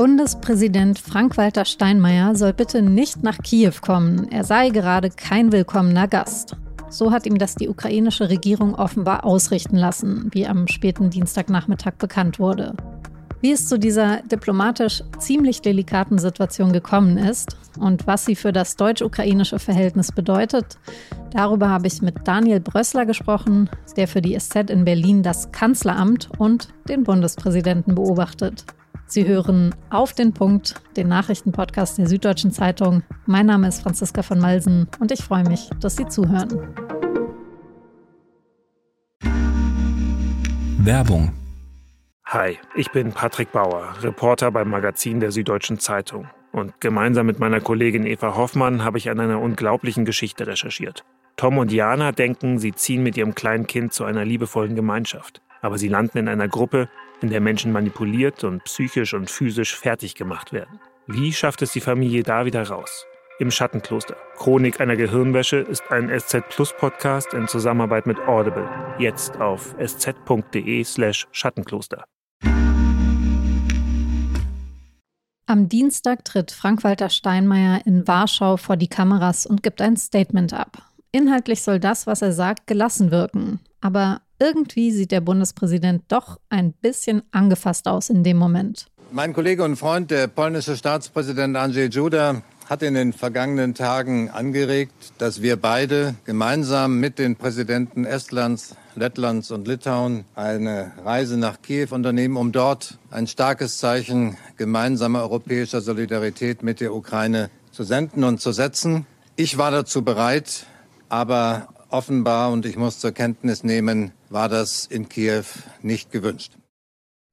Bundespräsident Frank-Walter Steinmeier soll bitte nicht nach Kiew kommen. Er sei gerade kein willkommener Gast. So hat ihm das die ukrainische Regierung offenbar ausrichten lassen, wie am späten Dienstagnachmittag bekannt wurde. Wie es zu dieser diplomatisch ziemlich delikaten Situation gekommen ist und was sie für das deutsch-ukrainische Verhältnis bedeutet, darüber habe ich mit Daniel Brössler gesprochen, der für die SZ in Berlin das Kanzleramt und den Bundespräsidenten beobachtet. Sie hören auf den Punkt, den Nachrichtenpodcast der Süddeutschen Zeitung. Mein Name ist Franziska von Malsen und ich freue mich, dass Sie zuhören. Werbung. Hi, ich bin Patrick Bauer, Reporter beim Magazin der Süddeutschen Zeitung. Und gemeinsam mit meiner Kollegin Eva Hoffmann habe ich an einer unglaublichen Geschichte recherchiert. Tom und Jana denken, sie ziehen mit ihrem kleinen Kind zu einer liebevollen Gemeinschaft. Aber sie landen in einer Gruppe, in der Menschen manipuliert und psychisch und physisch fertig gemacht werden. Wie schafft es die Familie da wieder raus? Im Schattenkloster. Chronik einer Gehirnwäsche ist ein SZ Plus Podcast in Zusammenarbeit mit Audible. Jetzt auf sz.de/slash Schattenkloster. Am Dienstag tritt Frank-Walter Steinmeier in Warschau vor die Kameras und gibt ein Statement ab. Inhaltlich soll das, was er sagt, gelassen wirken. Aber irgendwie sieht der Bundespräsident doch ein bisschen angefasst aus in dem Moment. Mein Kollege und Freund, der polnische Staatspräsident Andrzej Duda, hat in den vergangenen Tagen angeregt, dass wir beide gemeinsam mit den Präsidenten Estlands, Lettlands und Litauen eine Reise nach Kiew unternehmen, um dort ein starkes Zeichen gemeinsamer europäischer Solidarität mit der Ukraine zu senden und zu setzen. Ich war dazu bereit, aber offenbar, und ich muss zur Kenntnis nehmen, war das in Kiew nicht gewünscht.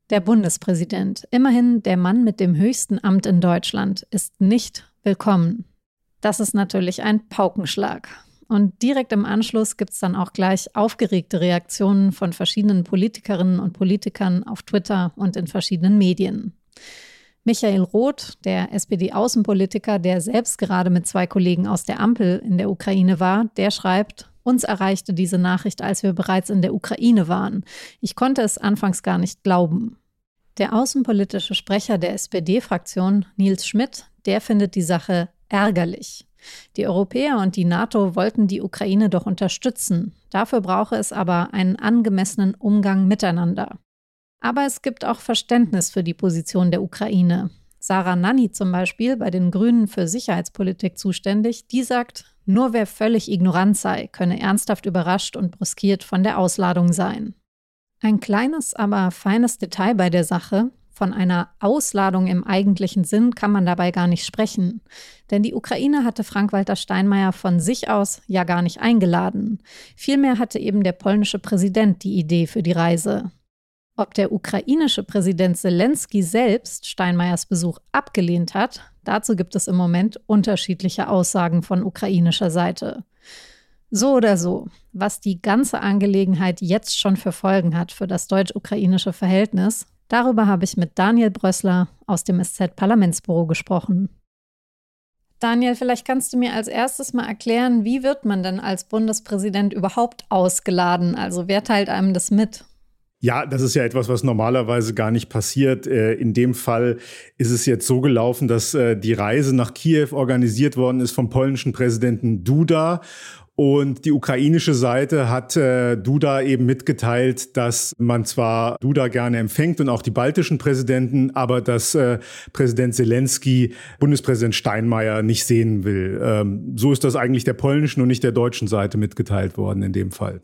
Der Bundespräsident, immerhin der Mann mit dem höchsten Amt in Deutschland, ist nicht willkommen. Das ist natürlich ein Paukenschlag. Und direkt im Anschluss gibt es dann auch gleich aufgeregte Reaktionen von verschiedenen Politikerinnen und Politikern auf Twitter und in verschiedenen Medien. Michael Roth, der SPD-Außenpolitiker, der selbst gerade mit zwei Kollegen aus der Ampel in der Ukraine war, der schreibt, uns erreichte diese Nachricht, als wir bereits in der Ukraine waren. Ich konnte es anfangs gar nicht glauben. Der außenpolitische Sprecher der SPD-Fraktion, Nils Schmidt, der findet die Sache ärgerlich. Die Europäer und die NATO wollten die Ukraine doch unterstützen. Dafür brauche es aber einen angemessenen Umgang miteinander. Aber es gibt auch Verständnis für die Position der Ukraine. Sarah Nanni zum Beispiel, bei den Grünen für Sicherheitspolitik zuständig, die sagt, nur wer völlig ignorant sei, könne ernsthaft überrascht und brüskiert von der Ausladung sein. Ein kleines, aber feines Detail bei der Sache, von einer Ausladung im eigentlichen Sinn kann man dabei gar nicht sprechen. Denn die Ukraine hatte Frank-Walter Steinmeier von sich aus ja gar nicht eingeladen. Vielmehr hatte eben der polnische Präsident die Idee für die Reise. Ob der ukrainische Präsident Zelensky selbst Steinmeiers Besuch abgelehnt hat, dazu gibt es im Moment unterschiedliche Aussagen von ukrainischer Seite. So oder so, was die ganze Angelegenheit jetzt schon für Folgen hat für das deutsch-ukrainische Verhältnis, darüber habe ich mit Daniel Brössler aus dem SZ-Parlamentsbüro gesprochen. Daniel, vielleicht kannst du mir als erstes mal erklären, wie wird man denn als Bundespräsident überhaupt ausgeladen? Also wer teilt einem das mit? Ja, das ist ja etwas, was normalerweise gar nicht passiert. Äh, in dem Fall ist es jetzt so gelaufen, dass äh, die Reise nach Kiew organisiert worden ist vom polnischen Präsidenten Duda. Und die ukrainische Seite hat äh, Duda eben mitgeteilt, dass man zwar Duda gerne empfängt und auch die baltischen Präsidenten, aber dass äh, Präsident Zelensky Bundespräsident Steinmeier nicht sehen will. Ähm, so ist das eigentlich der polnischen und nicht der deutschen Seite mitgeteilt worden in dem Fall.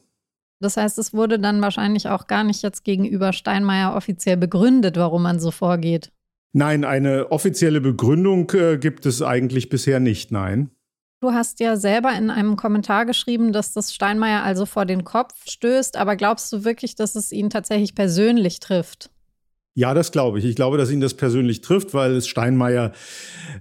Das heißt, es wurde dann wahrscheinlich auch gar nicht jetzt gegenüber Steinmeier offiziell begründet, warum man so vorgeht. Nein, eine offizielle Begründung äh, gibt es eigentlich bisher nicht, nein. Du hast ja selber in einem Kommentar geschrieben, dass das Steinmeier also vor den Kopf stößt, aber glaubst du wirklich, dass es ihn tatsächlich persönlich trifft? Ja, das glaube ich. Ich glaube, dass ihn das persönlich trifft, weil es Steinmeier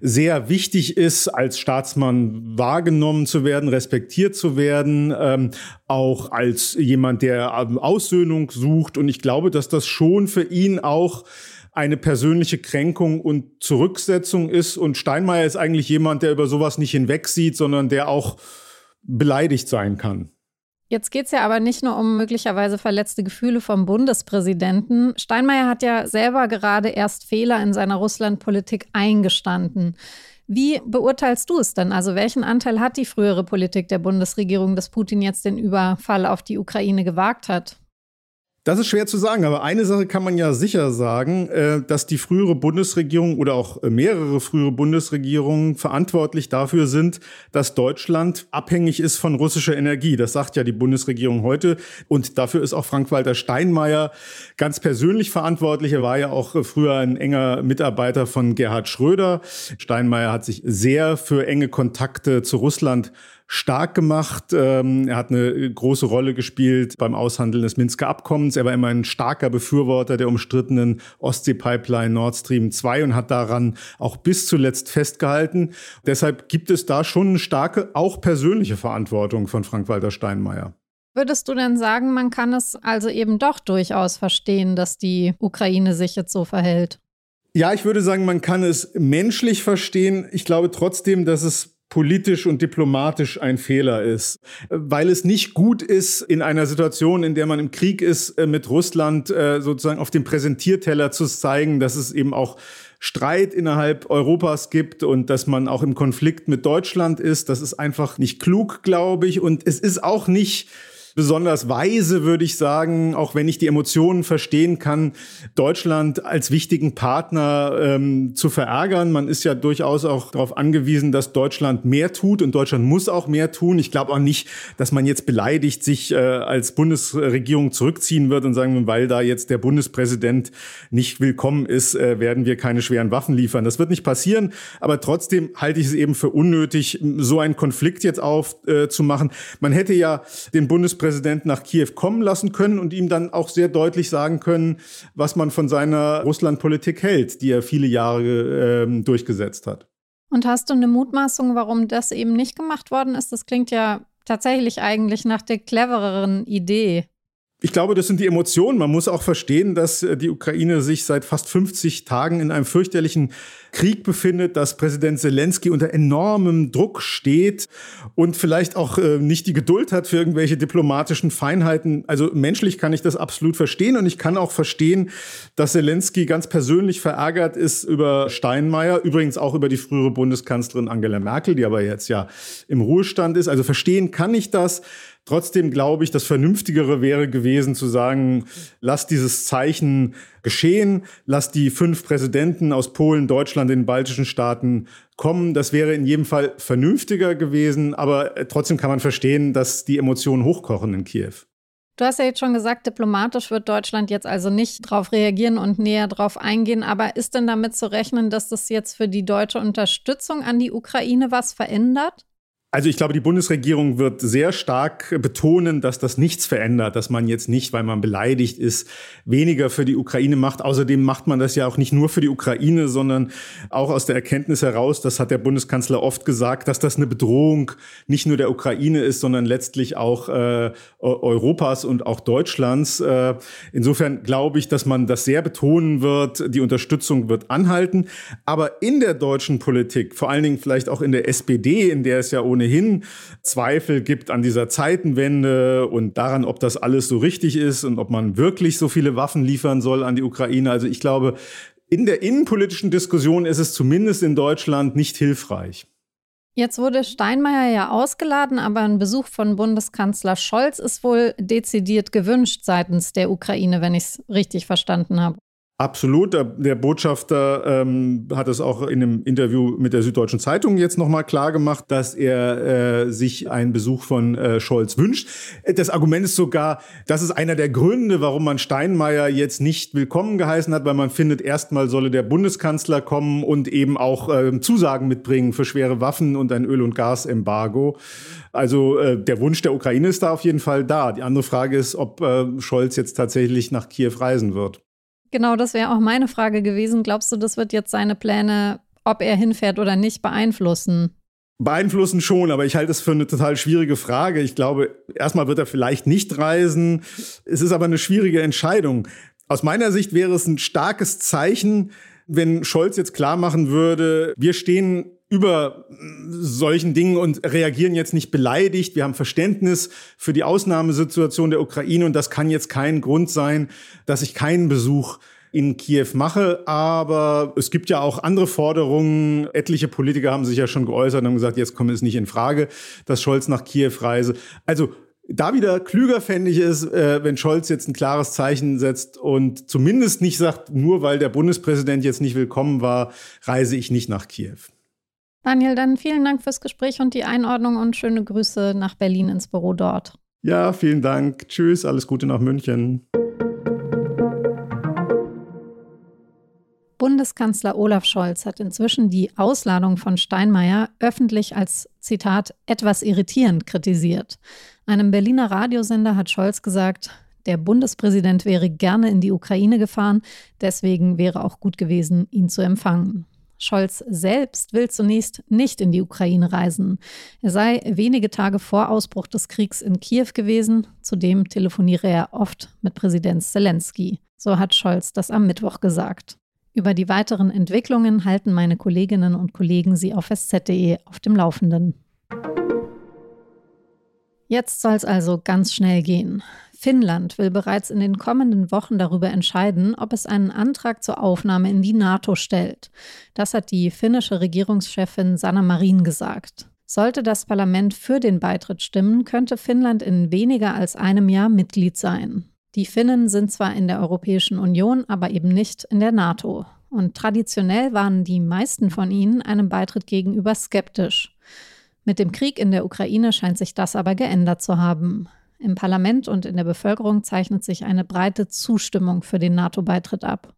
sehr wichtig ist, als Staatsmann wahrgenommen zu werden, respektiert zu werden, ähm, auch als jemand, der ähm, Aussöhnung sucht. Und ich glaube, dass das schon für ihn auch eine persönliche Kränkung und Zurücksetzung ist. Und Steinmeier ist eigentlich jemand, der über sowas nicht hinwegsieht, sondern der auch beleidigt sein kann. Jetzt geht es ja aber nicht nur um möglicherweise verletzte Gefühle vom Bundespräsidenten. Steinmeier hat ja selber gerade erst Fehler in seiner Russlandpolitik eingestanden. Wie beurteilst du es denn? Also welchen Anteil hat die frühere Politik der Bundesregierung, dass Putin jetzt den Überfall auf die Ukraine gewagt hat? Das ist schwer zu sagen, aber eine Sache kann man ja sicher sagen, äh, dass die frühere Bundesregierung oder auch äh, mehrere frühere Bundesregierungen verantwortlich dafür sind, dass Deutschland abhängig ist von russischer Energie. Das sagt ja die Bundesregierung heute. Und dafür ist auch Frank-Walter Steinmeier ganz persönlich verantwortlich. Er war ja auch äh, früher ein enger Mitarbeiter von Gerhard Schröder. Steinmeier hat sich sehr für enge Kontakte zu Russland stark gemacht. Ähm, er hat eine große Rolle gespielt beim Aushandeln des Minsker Abkommens. Er war immer ein starker Befürworter der umstrittenen Ostsee-Pipeline Nord Stream 2 und hat daran auch bis zuletzt festgehalten. Deshalb gibt es da schon eine starke, auch persönliche Verantwortung von Frank-Walter Steinmeier. Würdest du denn sagen, man kann es also eben doch durchaus verstehen, dass die Ukraine sich jetzt so verhält? Ja, ich würde sagen, man kann es menschlich verstehen. Ich glaube trotzdem, dass es politisch und diplomatisch ein Fehler ist, weil es nicht gut ist, in einer Situation, in der man im Krieg ist, äh, mit Russland äh, sozusagen auf dem Präsentierteller zu zeigen, dass es eben auch Streit innerhalb Europas gibt und dass man auch im Konflikt mit Deutschland ist. Das ist einfach nicht klug, glaube ich. Und es ist auch nicht besonders weise, würde ich sagen, auch wenn ich die Emotionen verstehen kann, Deutschland als wichtigen Partner ähm, zu verärgern. Man ist ja durchaus auch darauf angewiesen, dass Deutschland mehr tut und Deutschland muss auch mehr tun. Ich glaube auch nicht, dass man jetzt beleidigt sich äh, als Bundesregierung zurückziehen wird und sagen, weil da jetzt der Bundespräsident nicht willkommen ist, äh, werden wir keine schweren Waffen liefern. Das wird nicht passieren, aber trotzdem halte ich es eben für unnötig, so einen Konflikt jetzt aufzumachen. Äh, man hätte ja den Bundespräsidenten Bundespräsident nach Kiew kommen lassen können und ihm dann auch sehr deutlich sagen können, was man von seiner Russlandpolitik hält, die er viele Jahre äh, durchgesetzt hat. Und hast du eine Mutmaßung, warum das eben nicht gemacht worden ist? Das klingt ja tatsächlich eigentlich nach der clevereren Idee. Ich glaube, das sind die Emotionen. Man muss auch verstehen, dass äh, die Ukraine sich seit fast 50 Tagen in einem fürchterlichen Krieg befindet, dass Präsident Zelensky unter enormem Druck steht und vielleicht auch äh, nicht die Geduld hat für irgendwelche diplomatischen Feinheiten. Also menschlich kann ich das absolut verstehen und ich kann auch verstehen, dass Zelensky ganz persönlich verärgert ist über Steinmeier, übrigens auch über die frühere Bundeskanzlerin Angela Merkel, die aber jetzt ja im Ruhestand ist. Also verstehen kann ich das. Trotzdem glaube ich, das Vernünftigere wäre gewesen zu sagen, lass dieses Zeichen geschehen, lass die fünf Präsidenten aus Polen, Deutschland, den baltischen Staaten kommen. Das wäre in jedem Fall vernünftiger gewesen, aber äh, trotzdem kann man verstehen, dass die Emotionen hochkochen in Kiew. Du hast ja jetzt schon gesagt, diplomatisch wird Deutschland jetzt also nicht darauf reagieren und näher darauf eingehen. Aber ist denn damit zu rechnen, dass das jetzt für die deutsche Unterstützung an die Ukraine was verändert? Also ich glaube, die Bundesregierung wird sehr stark betonen, dass das nichts verändert, dass man jetzt nicht, weil man beleidigt ist, weniger für die Ukraine macht. Außerdem macht man das ja auch nicht nur für die Ukraine, sondern auch aus der Erkenntnis heraus, das hat der Bundeskanzler oft gesagt, dass das eine Bedrohung nicht nur der Ukraine ist, sondern letztlich auch äh, Europas und auch Deutschlands. Äh, insofern glaube ich, dass man das sehr betonen wird. Die Unterstützung wird anhalten. Aber in der deutschen Politik, vor allen Dingen vielleicht auch in der SPD, in der es ja ohne ohnehin Zweifel gibt an dieser Zeitenwende und daran, ob das alles so richtig ist und ob man wirklich so viele Waffen liefern soll an die Ukraine. Also ich glaube, in der innenpolitischen Diskussion ist es zumindest in Deutschland nicht hilfreich. Jetzt wurde Steinmeier ja ausgeladen, aber ein Besuch von Bundeskanzler Scholz ist wohl dezidiert gewünscht seitens der Ukraine, wenn ich es richtig verstanden habe. Absolut. Der, der Botschafter ähm, hat es auch in einem Interview mit der Süddeutschen Zeitung jetzt nochmal klar gemacht, dass er äh, sich einen Besuch von äh, Scholz wünscht. Das Argument ist sogar, das ist einer der Gründe, warum man Steinmeier jetzt nicht willkommen geheißen hat, weil man findet, erstmal solle der Bundeskanzler kommen und eben auch äh, Zusagen mitbringen für schwere Waffen und ein Öl- und Gasembargo. Also äh, der Wunsch der Ukraine ist da auf jeden Fall da. Die andere Frage ist, ob äh, Scholz jetzt tatsächlich nach Kiew reisen wird. Genau, das wäre auch meine Frage gewesen. Glaubst du, das wird jetzt seine Pläne, ob er hinfährt oder nicht, beeinflussen? Beeinflussen schon, aber ich halte es für eine total schwierige Frage. Ich glaube, erstmal wird er vielleicht nicht reisen. Es ist aber eine schwierige Entscheidung. Aus meiner Sicht wäre es ein starkes Zeichen, wenn Scholz jetzt klar machen würde, wir stehen über solchen Dingen und reagieren jetzt nicht beleidigt. Wir haben Verständnis für die Ausnahmesituation der Ukraine und das kann jetzt kein Grund sein, dass ich keinen Besuch in Kiew mache. Aber es gibt ja auch andere Forderungen. Etliche Politiker haben sich ja schon geäußert und haben gesagt, jetzt kommt es nicht in Frage, dass Scholz nach Kiew reise. Also da wieder klüger fände ich es, äh, wenn Scholz jetzt ein klares Zeichen setzt und zumindest nicht sagt, nur weil der Bundespräsident jetzt nicht willkommen war, reise ich nicht nach Kiew. Daniel, dann vielen Dank fürs Gespräch und die Einordnung und schöne Grüße nach Berlin ins Büro dort. Ja, vielen Dank. Tschüss, alles Gute nach München. Bundeskanzler Olaf Scholz hat inzwischen die Ausladung von Steinmeier öffentlich als Zitat etwas irritierend kritisiert. Einem Berliner Radiosender hat Scholz gesagt, der Bundespräsident wäre gerne in die Ukraine gefahren, deswegen wäre auch gut gewesen, ihn zu empfangen. Scholz selbst will zunächst nicht in die Ukraine reisen. Er sei wenige Tage vor Ausbruch des Kriegs in Kiew gewesen. Zudem telefoniere er oft mit Präsident Zelensky. So hat Scholz das am Mittwoch gesagt. Über die weiteren Entwicklungen halten meine Kolleginnen und Kollegen Sie auf sz.de auf dem Laufenden. Jetzt soll es also ganz schnell gehen. Finnland will bereits in den kommenden Wochen darüber entscheiden, ob es einen Antrag zur Aufnahme in die NATO stellt. Das hat die finnische Regierungschefin Sanna Marin gesagt. Sollte das Parlament für den Beitritt stimmen, könnte Finnland in weniger als einem Jahr Mitglied sein. Die Finnen sind zwar in der Europäischen Union, aber eben nicht in der NATO. Und traditionell waren die meisten von ihnen einem Beitritt gegenüber skeptisch. Mit dem Krieg in der Ukraine scheint sich das aber geändert zu haben. Im Parlament und in der Bevölkerung zeichnet sich eine breite Zustimmung für den NATO-Beitritt ab.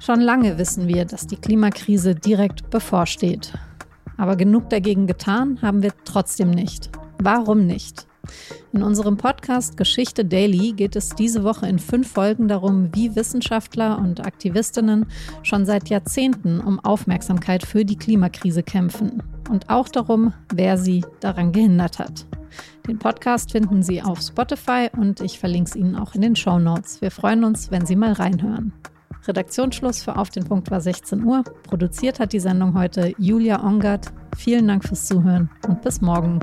Schon lange wissen wir, dass die Klimakrise direkt bevorsteht. Aber genug dagegen getan haben wir trotzdem nicht. Warum nicht? In unserem Podcast Geschichte Daily geht es diese Woche in fünf Folgen darum, wie Wissenschaftler und Aktivistinnen schon seit Jahrzehnten um Aufmerksamkeit für die Klimakrise kämpfen und auch darum, wer sie daran gehindert hat. Den Podcast finden Sie auf Spotify und ich verlinke es Ihnen auch in den Show Notes. Wir freuen uns, wenn Sie mal reinhören. Redaktionsschluss für Auf den Punkt war 16 Uhr. Produziert hat die Sendung heute Julia Ongert. Vielen Dank fürs Zuhören und bis morgen.